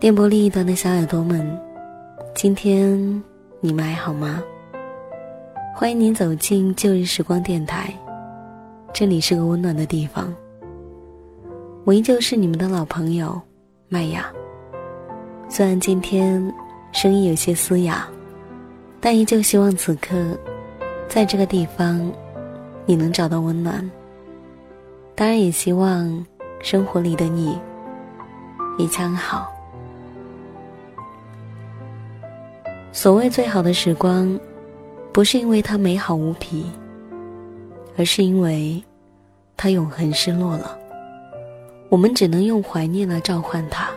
电波另一端的小耳朵们，今天你们还好吗？欢迎您走进旧日时光电台，这里是个温暖的地方。我依旧是你们的老朋友麦雅。虽然今天声音有些嘶哑，但依旧希望此刻，在这个地方，你能找到温暖。当然，也希望生活里的你一切安好。所谓最好的时光，不是因为它美好无比，而是因为它永恒失落了。我们只能用怀念来召唤它，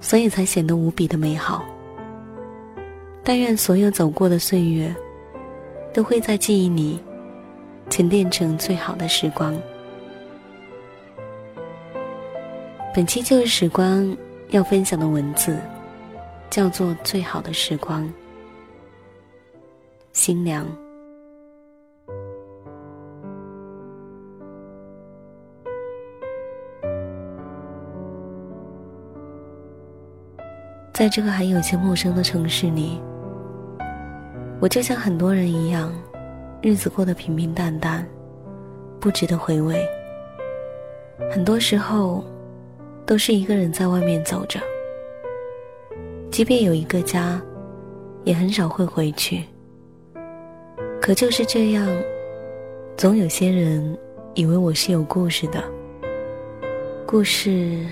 所以才显得无比的美好。但愿所有走过的岁月，都会在记忆里沉淀成最好的时光。本期就是时光要分享的文字。叫做最好的时光，新娘。在这个还有些陌生的城市里，我就像很多人一样，日子过得平平淡淡，不值得回味。很多时候，都是一个人在外面走着。即便有一个家，也很少会回去。可就是这样，总有些人以为我是有故事的。故事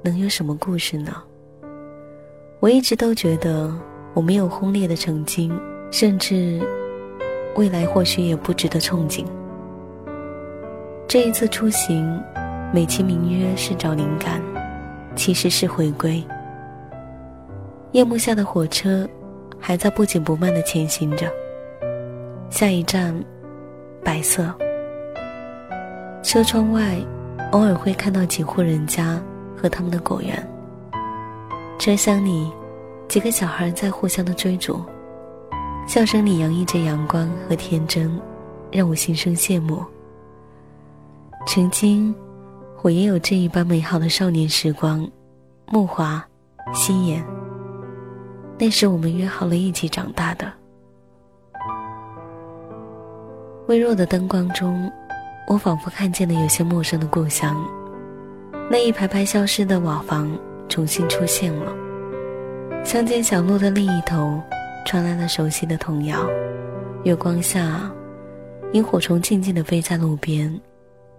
能有什么故事呢？我一直都觉得我没有轰烈的曾经，甚至未来或许也不值得憧憬。这一次出行，美其名曰是找灵感，其实是回归。夜幕下的火车，还在不紧不慢的前行着。下一站，白色。车窗外，偶尔会看到几户人家和他们的果园。车厢里，几个小孩在互相的追逐，笑声里洋溢着阳光和天真，让我心生羡慕。曾经，我也有这一般美好的少年时光，木华，心眼。那时我们约好了一起长大的。微弱的灯光中，我仿佛看见了有些陌生的故乡。那一排排消失的瓦房重新出现了。乡间小路的另一头，传来了熟悉的童谣。月光下，萤火虫静静地飞在路边，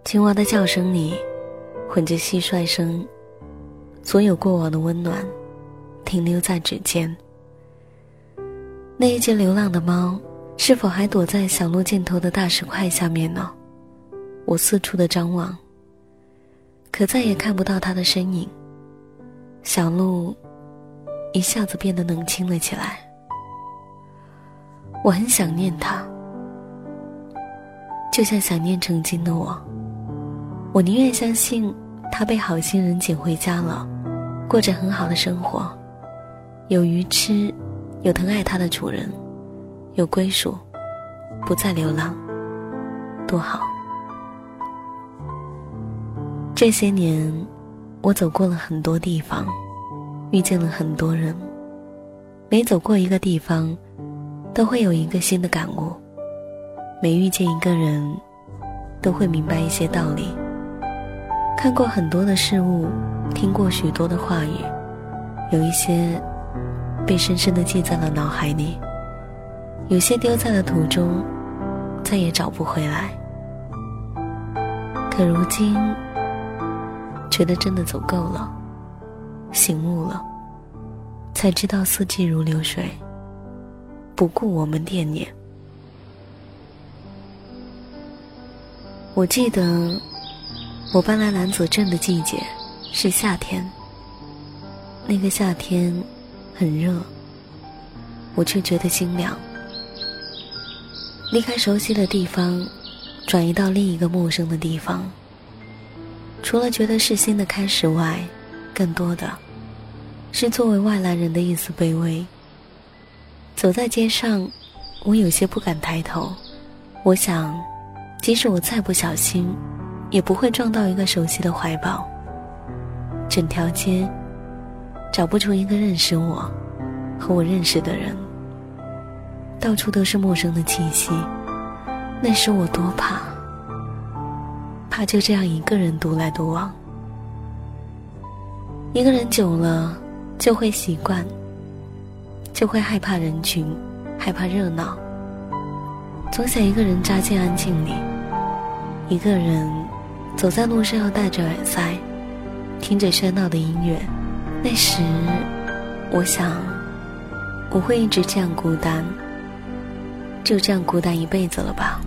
青蛙的叫声里，混着蟋蟀声。所有过往的温暖，停留在指尖。那一只流浪的猫，是否还躲在小路尽头的大石块下面呢？我四处的张望，可再也看不到它的身影。小路一下子变得冷清了起来。我很想念它，就像想念曾经的我。我宁愿相信它被好心人捡回家了，过着很好的生活，有鱼吃。有疼爱它的主人，有归属，不再流浪，多好！这些年，我走过了很多地方，遇见了很多人。每走过一个地方，都会有一个新的感悟；每遇见一个人，都会明白一些道理。看过很多的事物，听过许多的话语，有一些。被深深的记在了脑海里，有些丢在了途中，再也找不回来。可如今，觉得真的走够了，醒悟了，才知道四季如流水，不顾我们惦念。我记得，我搬来兰子镇的季节是夏天，那个夏天。很热，我却觉得心凉。离开熟悉的地方，转移到另一个陌生的地方，除了觉得是新的开始外，更多的是作为外来人的一丝卑微。走在街上，我有些不敢抬头。我想，即使我再不小心，也不会撞到一个熟悉的怀抱。整条街找不出一个认识我和我认识的人，到处都是陌生的气息。那时我多怕，怕就这样一个人独来独往。一个人久了就会习惯，就会害怕人群，害怕热闹。总想一个人扎进安静里，一个人走在路上要戴着耳塞，听着喧闹的音乐。那时，我想我会一直这样孤单，就这样孤单一辈子了吧。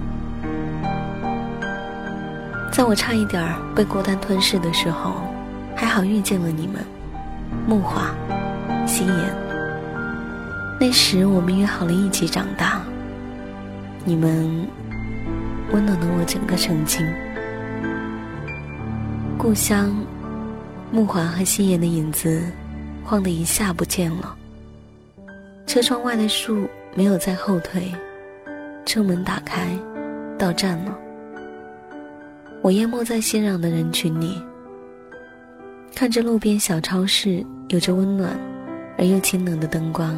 在我差一点儿被孤单吞噬的时候，还好遇见了你们，木华、夕颜。那时我们约好了一起长大，你们温暖了我整个曾经。故乡，木华和夕颜的影子晃的一下不见了。车窗外的树没有再后退，车门打开，到站了。我淹没在熙攘的人群里，看着路边小超市有着温暖而又清冷的灯光，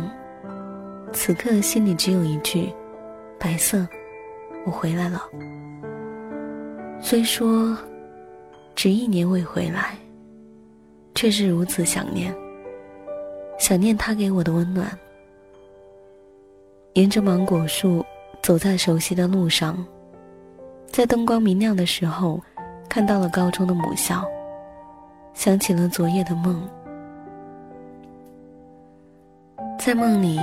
此刻心里只有一句：白色，我回来了。虽说只一年未回来，却是如此想念，想念他给我的温暖。沿着芒果树走在熟悉的路上。在灯光明亮的时候，看到了高中的母校，想起了昨夜的梦。在梦里，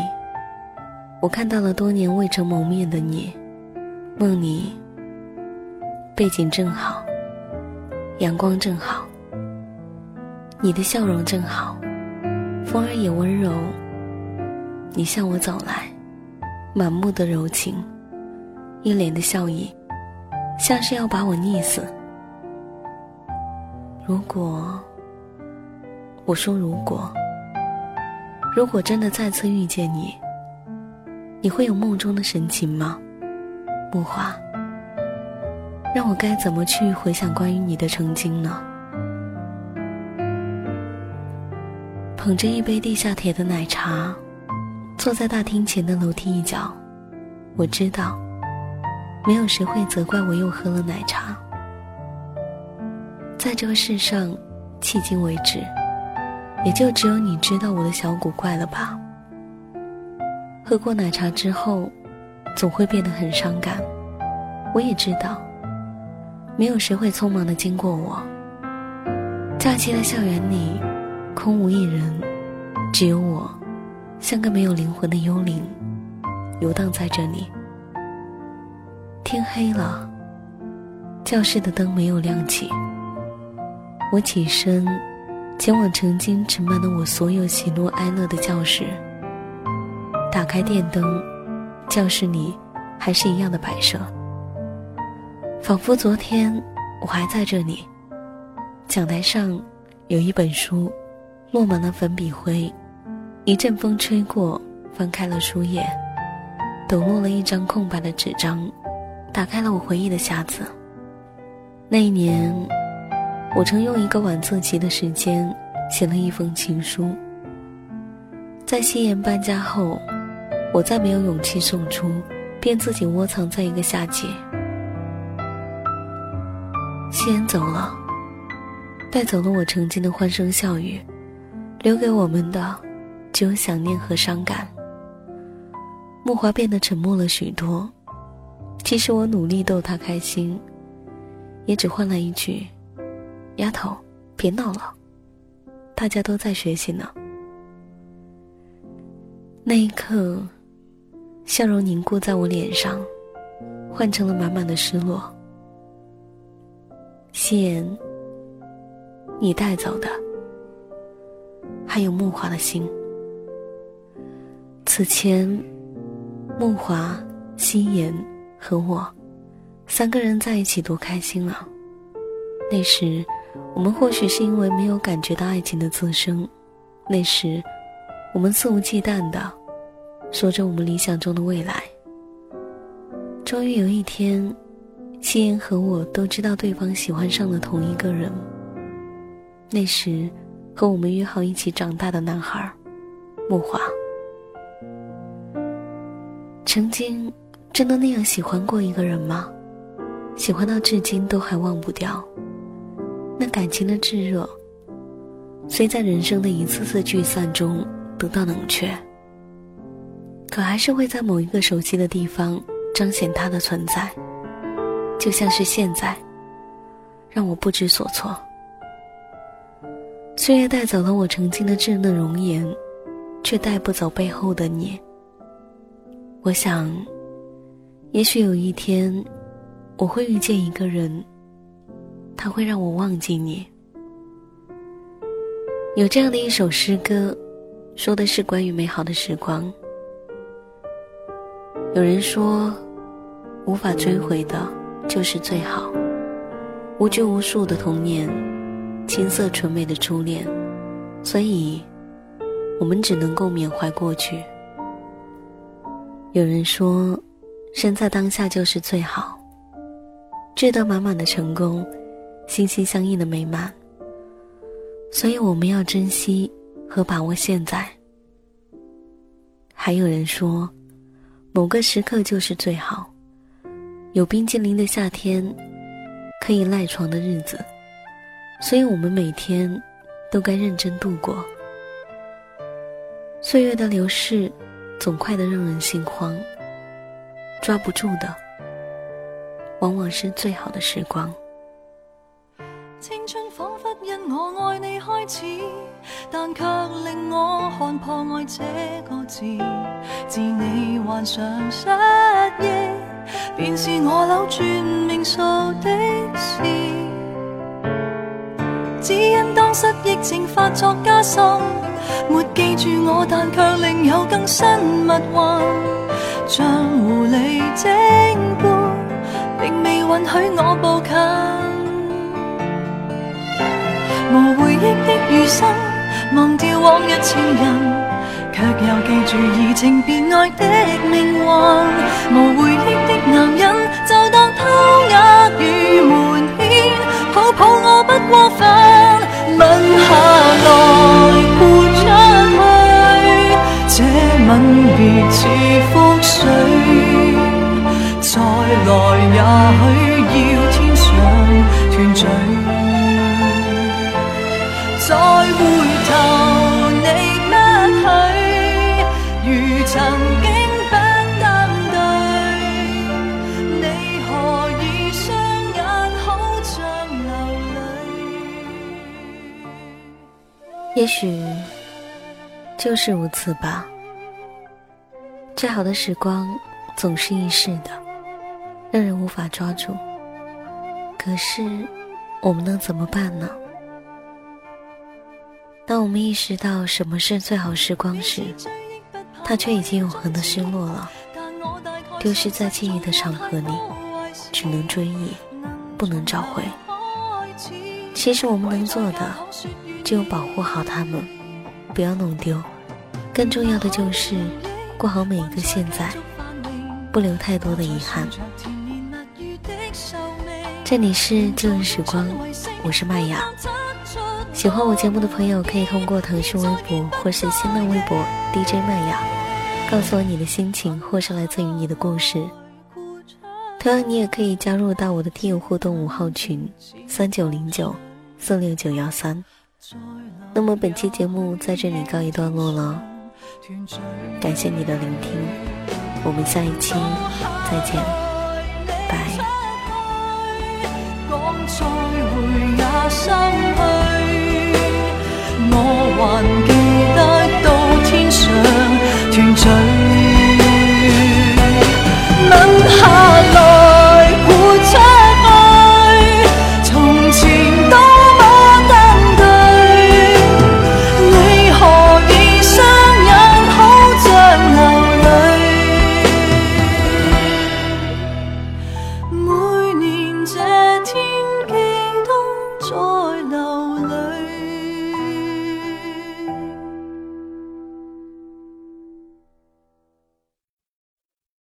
我看到了多年未曾谋面的你，梦里背景正好，阳光正好，你的笑容正好，风儿也温柔。你向我走来，满目的柔情，一脸的笑意。像是要把我溺死。如果，我说如果，如果真的再次遇见你，你会有梦中的神情吗？木华，让我该怎么去回想关于你的曾经呢？捧着一杯地下铁的奶茶，坐在大厅前的楼梯一角，我知道。没有谁会责怪我又喝了奶茶。在这个世上，迄今为止，也就只有你知道我的小古怪了吧？喝过奶茶之后，总会变得很伤感。我也知道，没有谁会匆忙的经过我。假期的校园里，空无一人，只有我，像个没有灵魂的幽灵，游荡在这里。天黑了，教室的灯没有亮起。我起身，前往曾经盛满了我所有喜怒哀乐的教室。打开电灯，教室里还是一样的摆设，仿佛昨天我还在这里。讲台上有一本书，落满了粉笔灰，一阵风吹过，翻开了书页，抖落了一张空白的纸张。打开了我回忆的匣子。那一年，我曾用一个晚自习的时间写了一封情书。在夕颜搬家后，我再没有勇气送出，便自己窝藏在一个夏季。夕颜走了，带走了我曾经的欢声笑语，留给我们的只有想念和伤感。木华变得沉默了许多。其实我努力逗他开心，也只换来一句：“丫头，别闹了，大家都在学习呢。”那一刻，笑容凝固在我脸上，换成了满满的失落。夕颜，你带走的，还有木华的心。此前，木华、夕颜。和我，三个人在一起多开心啊！那时，我们或许是因为没有感觉到爱情的滋生，那时，我们肆无忌惮的说着我们理想中的未来。终于有一天，夕颜和我都知道对方喜欢上了同一个人。那时，和我们约好一起长大的男孩，木华。曾经真的那样喜欢过一个人吗？喜欢到至今都还忘不掉。那感情的炙热，虽在人生的一次次聚散中得到冷却，可还是会在某一个熟悉的地方彰显它的存在。就像是现在，让我不知所措。岁月带走了我曾经的稚嫩容颜，却带不走背后的你。我想，也许有一天，我会遇见一个人，他会让我忘记你。有这样的一首诗歌，说的是关于美好的时光。有人说，无法追回的，就是最好。无拘无束的童年，青涩纯美的初恋，所以，我们只能够缅怀过去。有人说，身在当下就是最好，志得满满的成功，心心相印的美满。所以我们要珍惜和把握现在。还有人说，某个时刻就是最好，有冰激凌的夏天，可以赖床的日子，所以我们每天都该认真度过。岁月的流逝。总快得让人心慌，抓不住的，往往是最好的时光。青春仿佛因我爱你开始，但却令我看破爱这个字。自你患上失忆，便是我扭转命数的事。只因当失忆症发作加深。没记住我，但却另有更新密幻，像狐狸精般，并未允许我步近。无回忆的余生，忘掉往日情人，却又记住移情别爱的命运。无回忆的男人，就当偷呃与瞒骗，抱抱也许。就是如此吧。最好的时光总是易逝的，让人无法抓住。可是，我们能怎么办呢？当我们意识到什么是最好时光时，它却已经永恒的失落了，丢失在记忆的长河里，只能追忆，不能找回。其实，我们能做的，只有保护好他们。不要弄丢，更重要的就是过好每一个现在，不留太多的遗憾。这里是旧日时光，我是麦雅。喜欢我节目的朋友可以通过腾讯微博或是新浪微博 DJ 麦雅，告诉我你的心情或是来自于你的故事。同样，你也可以加入到我的听友互动五号群三九零九四六九幺三。那么本期节目在这里告一段落了，感谢你的聆听，我们下一期再见，拜。我还记得到天上团聚，下。